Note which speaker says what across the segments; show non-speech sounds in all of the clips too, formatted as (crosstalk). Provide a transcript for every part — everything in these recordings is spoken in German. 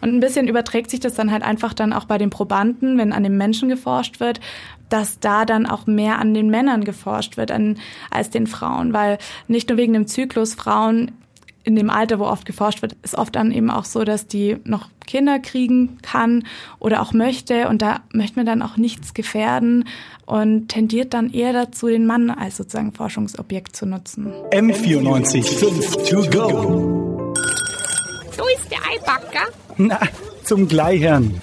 Speaker 1: Und ein bisschen überträgt sich das dann halt einfach dann auch bei den Probanden, wenn an den Menschen geforscht wird, dass da dann auch mehr an den Männern geforscht wird an, als den Frauen, weil nicht nur wegen dem Zyklus Frauen in dem Alter, wo oft geforscht wird, ist oft dann eben auch so, dass die noch Kinder kriegen kann oder auch möchte und da möchte man dann auch nichts gefährden und tendiert dann eher dazu, den Mann als sozusagen Forschungsobjekt zu nutzen.
Speaker 2: M94 5 to go.
Speaker 3: So ist der Eibacker.
Speaker 2: Na, zum Gleichern.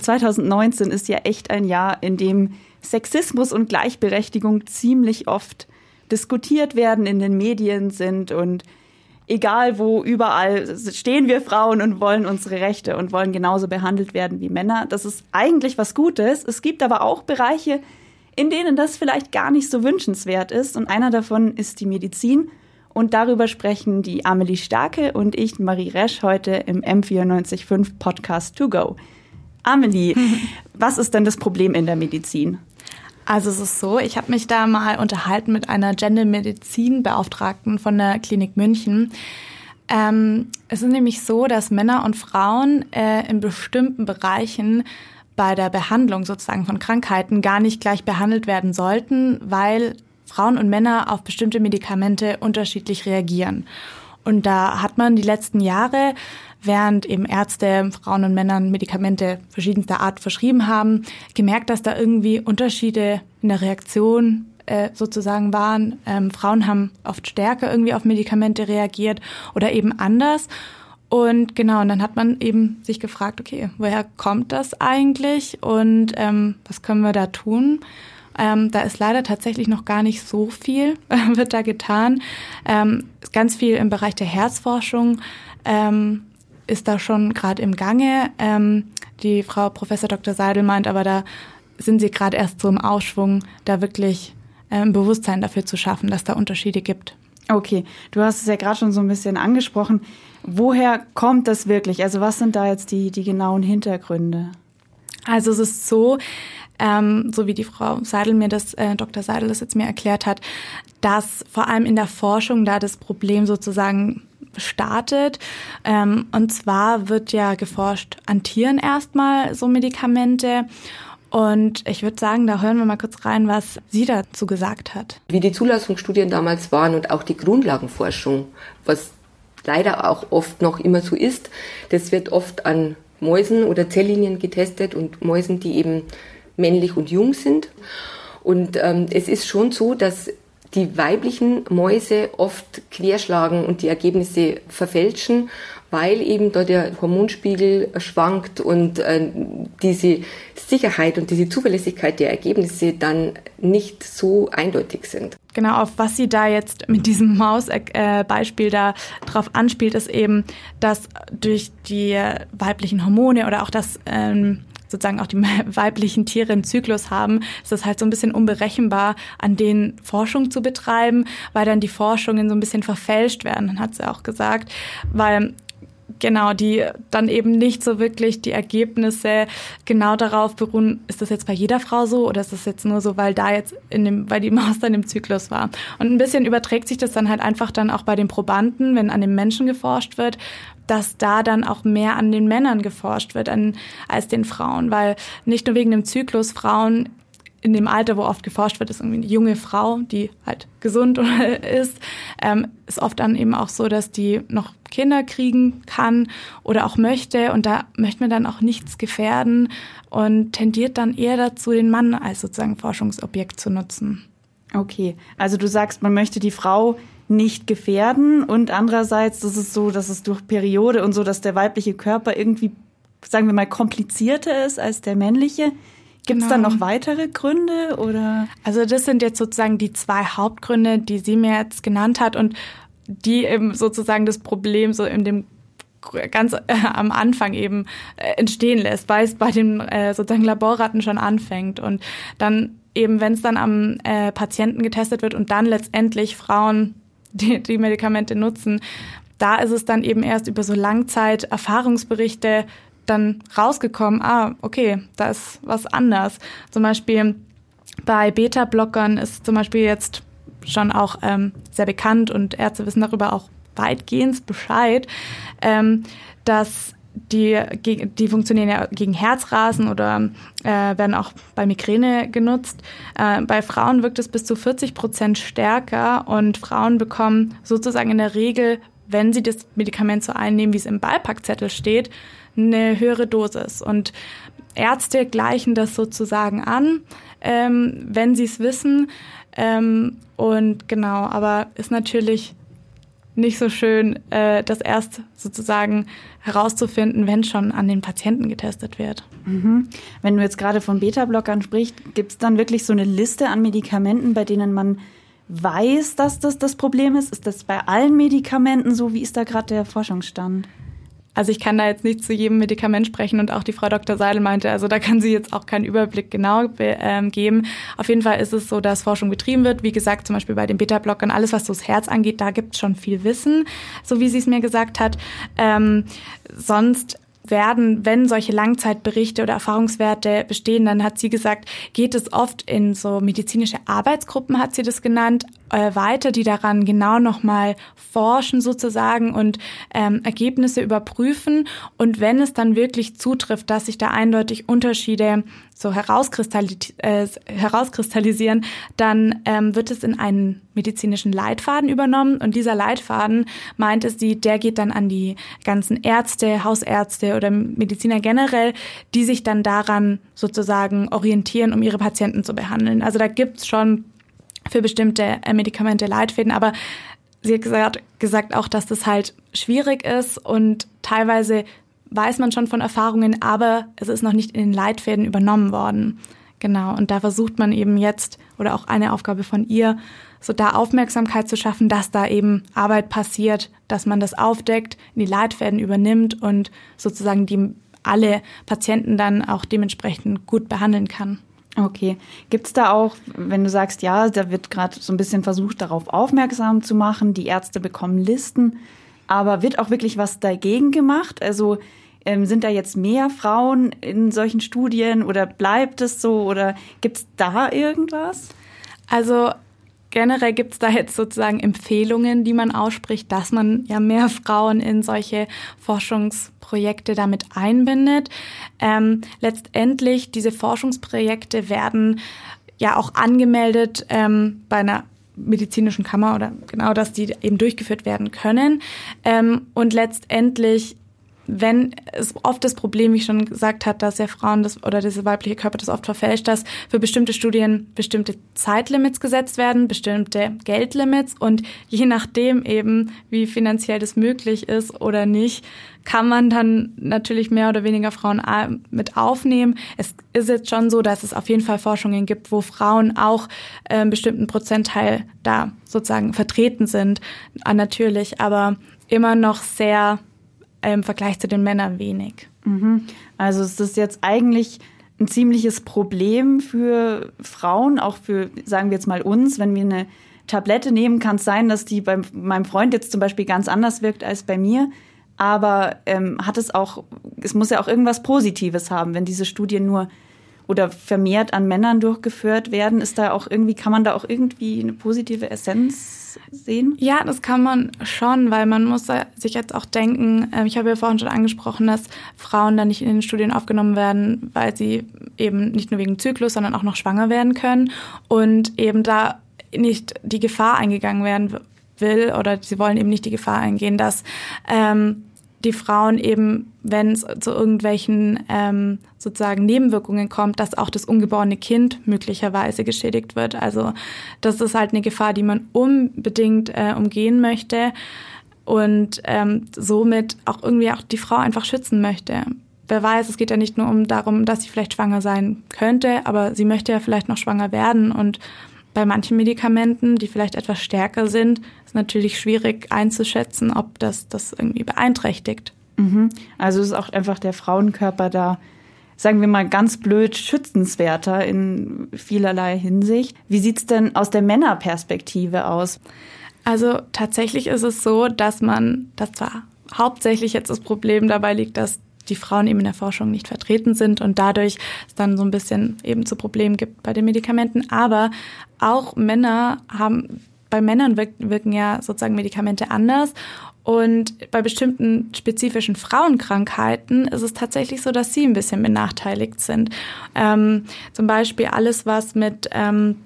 Speaker 4: 2019 ist ja echt ein Jahr, in dem Sexismus und Gleichberechtigung ziemlich oft diskutiert werden, in den Medien sind und egal wo, überall stehen wir Frauen und wollen unsere Rechte und wollen genauso behandelt werden wie Männer. Das ist eigentlich was Gutes. Es gibt aber auch Bereiche, in denen das vielleicht gar nicht so wünschenswert ist. Und einer davon ist die Medizin. Und darüber sprechen die Amelie Starke und ich, Marie Resch, heute im M945 Podcast To Go. Amelie, (laughs) was ist denn das Problem in der Medizin?
Speaker 1: Also es ist so, ich habe mich da mal unterhalten mit einer Gendermedizin-Beauftragten von der Klinik München. Ähm, es ist nämlich so, dass Männer und Frauen äh, in bestimmten Bereichen bei der Behandlung sozusagen von Krankheiten gar nicht gleich behandelt werden sollten, weil Frauen und Männer auf bestimmte Medikamente unterschiedlich reagieren. Und da hat man die letzten Jahre, während eben Ärzte Frauen und Männern Medikamente verschiedenster Art verschrieben haben, gemerkt, dass da irgendwie Unterschiede in der Reaktion äh, sozusagen waren. Ähm, Frauen haben oft stärker irgendwie auf Medikamente reagiert oder eben anders. Und genau, und dann hat man eben sich gefragt, okay, woher kommt das eigentlich und ähm, was können wir da tun? Ähm, da ist leider tatsächlich noch gar nicht so viel, äh, (laughs) wird da getan. Ähm, ganz viel im Bereich der Herzforschung ähm, ist da schon gerade im Gange. Ähm, die Frau Professor Dr. Seidel meint aber, da sind sie gerade erst so im Ausschwung, da wirklich ein ähm, Bewusstsein dafür zu schaffen, dass da Unterschiede gibt.
Speaker 4: Okay, du hast es ja gerade schon so ein bisschen angesprochen. Woher kommt das wirklich? Also was sind da jetzt die, die genauen Hintergründe?
Speaker 1: Also es ist so, ähm, so wie die Frau Seidel mir das, äh, Dr. Seidel das jetzt mir erklärt hat, dass vor allem in der Forschung da das Problem sozusagen startet. Ähm, und zwar wird ja geforscht an Tieren erstmal so Medikamente. Und ich würde sagen, da hören wir mal kurz rein, was sie dazu gesagt hat.
Speaker 5: Wie die Zulassungsstudien damals waren und auch die Grundlagenforschung, was leider auch oft noch immer so ist, das wird oft an Mäusen oder Zelllinien getestet und Mäusen, die eben männlich und jung sind. Und ähm, es ist schon so, dass die weiblichen Mäuse oft querschlagen und die Ergebnisse verfälschen, weil eben da der Hormonspiegel schwankt und äh, diese Sicherheit und diese Zuverlässigkeit der Ergebnisse dann nicht so eindeutig sind.
Speaker 1: Genau, auf was sie da jetzt mit diesem Mausbeispiel äh, da drauf anspielt, ist eben, dass durch die weiblichen Hormone oder auch das ähm, sozusagen auch die (laughs) weiblichen Tiere einen Zyklus haben, ist das halt so ein bisschen unberechenbar, an denen Forschung zu betreiben, weil dann die Forschungen so ein bisschen verfälscht werden, hat sie auch gesagt, weil genau, die dann eben nicht so wirklich die Ergebnisse genau darauf beruhen, ist das jetzt bei jeder Frau so oder ist das jetzt nur so, weil da jetzt in dem, weil die Maus dann im Zyklus war. Und ein bisschen überträgt sich das dann halt einfach dann auch bei den Probanden, wenn an den Menschen geforscht wird, dass da dann auch mehr an den Männern geforscht wird an, als den Frauen, weil nicht nur wegen dem Zyklus Frauen in dem Alter, wo oft geforscht wird, ist irgendwie eine junge Frau, die halt gesund (laughs) ist, ähm, ist oft dann eben auch so, dass die noch Kinder kriegen kann oder auch möchte und da möchte man dann auch nichts gefährden und tendiert dann eher dazu, den Mann als sozusagen Forschungsobjekt zu nutzen.
Speaker 4: Okay, also du sagst, man möchte die Frau nicht gefährden und andererseits ist es so, dass es durch Periode und so, dass der weibliche Körper irgendwie, sagen wir mal, komplizierter ist als der männliche. Gibt es genau. da noch weitere Gründe oder?
Speaker 1: Also das sind jetzt sozusagen die zwei Hauptgründe, die sie mir jetzt genannt hat und die eben sozusagen das Problem so in dem ganz äh, am Anfang eben äh, entstehen lässt, weil es bei den äh, sozusagen Laborratten schon anfängt und dann eben, wenn es dann am äh, Patienten getestet wird und dann letztendlich Frauen die, die Medikamente nutzen, da ist es dann eben erst über so Langzeit-Erfahrungsberichte dann rausgekommen, ah, okay, da ist was anders. Zum Beispiel bei Beta-Blockern ist zum Beispiel jetzt schon auch ähm, sehr bekannt und Ärzte wissen darüber auch weitgehend Bescheid, ähm, dass die, die funktionieren ja gegen Herzrasen oder äh, werden auch bei Migräne genutzt. Äh, bei Frauen wirkt es bis zu 40 Prozent stärker und Frauen bekommen sozusagen in der Regel, wenn sie das Medikament so einnehmen, wie es im Beipackzettel steht, eine höhere Dosis. Und Ärzte gleichen das sozusagen an, ähm, wenn sie es wissen. Ähm, und genau, aber ist natürlich nicht so schön, äh, das erst sozusagen herauszufinden, wenn schon an den Patienten getestet wird.
Speaker 4: Mhm. Wenn du jetzt gerade von Beta-Blockern sprichst, gibt es dann wirklich so eine Liste an Medikamenten, bei denen man weiß, dass das das Problem ist? Ist das bei allen Medikamenten so? Wie ist da gerade der Forschungsstand?
Speaker 1: Also ich kann da jetzt nicht zu jedem Medikament sprechen und auch die Frau Dr. Seidel meinte, also da kann sie jetzt auch keinen Überblick genau ähm, geben. Auf jeden Fall ist es so, dass Forschung betrieben wird. Wie gesagt, zum Beispiel bei den Beta-Blockern, alles was so das Herz angeht, da gibt es schon viel Wissen, so wie sie es mir gesagt hat. Ähm, sonst werden, wenn solche Langzeitberichte oder Erfahrungswerte bestehen, dann hat sie gesagt, geht es oft in so medizinische Arbeitsgruppen, hat sie das genannt, äh, weiter, die daran genau nochmal forschen sozusagen und ähm, Ergebnisse überprüfen. Und wenn es dann wirklich zutrifft, dass sich da eindeutig Unterschiede so herauskristallisieren, äh, herauskristallisieren dann ähm, wird es in einen medizinischen Leitfaden übernommen. Und dieser Leitfaden, meint es sie, der geht dann an die ganzen Ärzte, Hausärzte oder Mediziner generell, die sich dann daran sozusagen orientieren, um ihre Patienten zu behandeln. Also da gibt's schon für bestimmte äh, Medikamente Leitfäden, aber sie hat gesagt, gesagt auch, dass das halt schwierig ist und teilweise weiß man schon von Erfahrungen, aber es ist noch nicht in den Leitfäden übernommen worden. Genau, und da versucht man eben jetzt, oder auch eine Aufgabe von ihr, so da Aufmerksamkeit zu schaffen, dass da eben Arbeit passiert, dass man das aufdeckt, in die Leitfäden übernimmt und sozusagen die alle Patienten dann auch dementsprechend gut behandeln kann.
Speaker 4: Okay. Gibt es da auch, wenn du sagst, ja, da wird gerade so ein bisschen versucht, darauf aufmerksam zu machen, die Ärzte bekommen Listen, aber wird auch wirklich was dagegen gemacht? Also ähm, sind da jetzt mehr Frauen in solchen Studien oder bleibt es so oder gibt es da irgendwas?
Speaker 1: Also generell gibt es da jetzt sozusagen Empfehlungen, die man ausspricht, dass man ja mehr Frauen in solche Forschungsprojekte damit einbindet. Ähm, letztendlich, diese Forschungsprojekte werden ja auch angemeldet ähm, bei einer medizinischen Kammer oder genau, dass die eben durchgeführt werden können. Ähm, und letztendlich wenn es oft das Problem, wie ich schon gesagt habe, dass ja Frauen das oder diese weibliche Körper das oft verfälscht, dass für bestimmte Studien bestimmte Zeitlimits gesetzt werden, bestimmte Geldlimits und je nachdem eben, wie finanziell das möglich ist oder nicht, kann man dann natürlich mehr oder weniger Frauen mit aufnehmen. Es ist jetzt schon so, dass es auf jeden Fall Forschungen gibt, wo Frauen auch einen bestimmten Prozentteil da sozusagen vertreten sind, natürlich, aber immer noch sehr im Vergleich zu den Männern wenig.
Speaker 4: Mhm. Also ist das jetzt eigentlich ein ziemliches Problem für Frauen, auch für, sagen wir jetzt mal uns, wenn wir eine Tablette nehmen, kann es sein, dass die bei meinem Freund jetzt zum Beispiel ganz anders wirkt als bei mir. Aber ähm, hat es auch, es muss ja auch irgendwas Positives haben, wenn diese Studien nur oder vermehrt an Männern durchgeführt werden. Ist da auch irgendwie, kann man da auch irgendwie eine positive Essenz sehen?
Speaker 1: Ja, das kann man schon, weil man muss sich jetzt auch denken, ähm, ich habe ja vorhin schon angesprochen, dass Frauen dann nicht in den Studien aufgenommen werden, weil sie eben nicht nur wegen Zyklus, sondern auch noch schwanger werden können und eben da nicht die Gefahr eingegangen werden will oder sie wollen eben nicht die Gefahr eingehen, dass ähm, die Frauen eben, wenn es zu irgendwelchen ähm, sozusagen Nebenwirkungen kommt, dass auch das ungeborene Kind möglicherweise geschädigt wird. Also das ist halt eine Gefahr, die man unbedingt äh, umgehen möchte und ähm, somit auch irgendwie auch die Frau einfach schützen möchte. Wer weiß, es geht ja nicht nur um darum, dass sie vielleicht schwanger sein könnte, aber sie möchte ja vielleicht noch schwanger werden und bei manchen Medikamenten, die vielleicht etwas stärker sind, natürlich schwierig einzuschätzen, ob das das irgendwie beeinträchtigt.
Speaker 4: Mhm. Also ist auch einfach der Frauenkörper da, sagen wir mal ganz blöd, schützenswerter in vielerlei Hinsicht. Wie sieht's denn aus der Männerperspektive aus?
Speaker 1: Also tatsächlich ist es so, dass man, das zwar hauptsächlich jetzt das Problem dabei liegt, dass die Frauen eben in der Forschung nicht vertreten sind und dadurch es dann so ein bisschen eben zu Problemen gibt bei den Medikamenten. Aber auch Männer haben bei Männern wirken, wirken ja sozusagen Medikamente anders. Und bei bestimmten spezifischen Frauenkrankheiten ist es tatsächlich so, dass sie ein bisschen benachteiligt sind. Ähm, zum Beispiel alles, was mit ähm,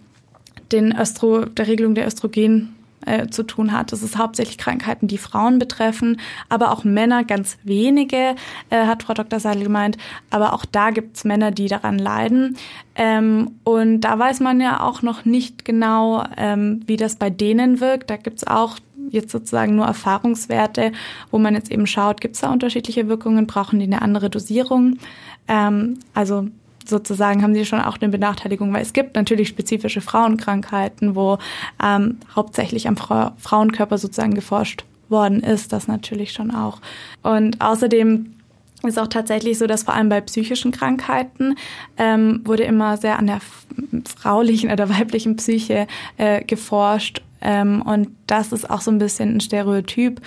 Speaker 1: den Östro, der Regelung der Östrogen äh, zu tun hat. Das ist hauptsächlich Krankheiten, die Frauen betreffen, aber auch Männer, ganz wenige, äh, hat Frau Dr. Seidel gemeint. Aber auch da gibt es Männer, die daran leiden. Ähm, und da weiß man ja auch noch nicht genau, ähm, wie das bei denen wirkt. Da gibt es auch jetzt sozusagen nur Erfahrungswerte, wo man jetzt eben schaut, gibt es da unterschiedliche Wirkungen, brauchen die eine andere Dosierung. Ähm, also sozusagen haben sie schon auch eine Benachteiligung, weil es gibt natürlich spezifische Frauenkrankheiten, wo ähm, hauptsächlich am Fra Frauenkörper sozusagen geforscht worden ist, das natürlich schon auch. Und außerdem ist auch tatsächlich so, dass vor allem bei psychischen Krankheiten ähm, wurde immer sehr an der fraulichen oder weiblichen Psyche äh, geforscht. Ähm, und das ist auch so ein bisschen ein Stereotyp,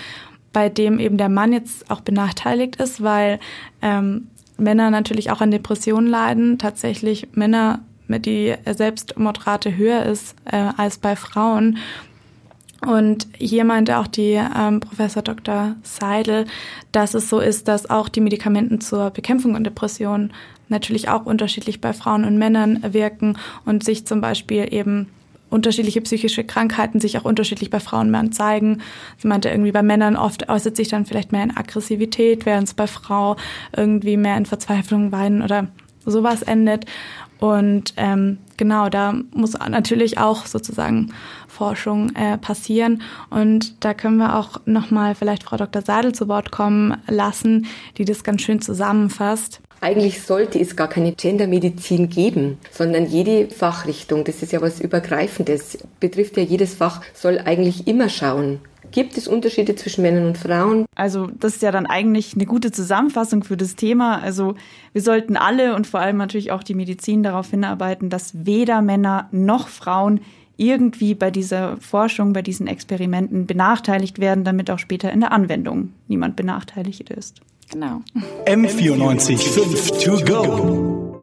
Speaker 1: bei dem eben der Mann jetzt auch benachteiligt ist, weil ähm, Männer natürlich auch an Depressionen leiden. Tatsächlich Männer, mit die Selbstmordrate höher ist äh, als bei Frauen. Und hier meinte auch die ähm, Professor Dr. Seidel, dass es so ist, dass auch die Medikamenten zur Bekämpfung von Depressionen natürlich auch unterschiedlich bei Frauen und Männern wirken und sich zum Beispiel eben unterschiedliche psychische Krankheiten sich auch unterschiedlich bei Frauen und Männern zeigen. Sie meinte irgendwie bei Männern oft äußert sich dann vielleicht mehr in Aggressivität, während es bei Frau irgendwie mehr in Verzweiflung, Weinen oder sowas endet. Und ähm, genau, da muss natürlich auch sozusagen Forschung äh, passieren. Und da können wir auch nochmal vielleicht Frau Dr. Sadel zu Wort kommen lassen, die das ganz schön zusammenfasst.
Speaker 5: Eigentlich sollte es gar keine Gendermedizin geben, sondern jede Fachrichtung, das ist ja was Übergreifendes, betrifft ja jedes Fach, soll eigentlich immer schauen, Gibt es Unterschiede zwischen Männern und Frauen?
Speaker 4: Also das ist ja dann eigentlich eine gute Zusammenfassung für das Thema. Also wir sollten alle und vor allem natürlich auch die Medizin darauf hinarbeiten, dass weder Männer noch Frauen irgendwie bei dieser Forschung, bei diesen Experimenten benachteiligt werden, damit auch später in der Anwendung niemand benachteiligt ist.
Speaker 1: Genau.
Speaker 2: M94 5 to go.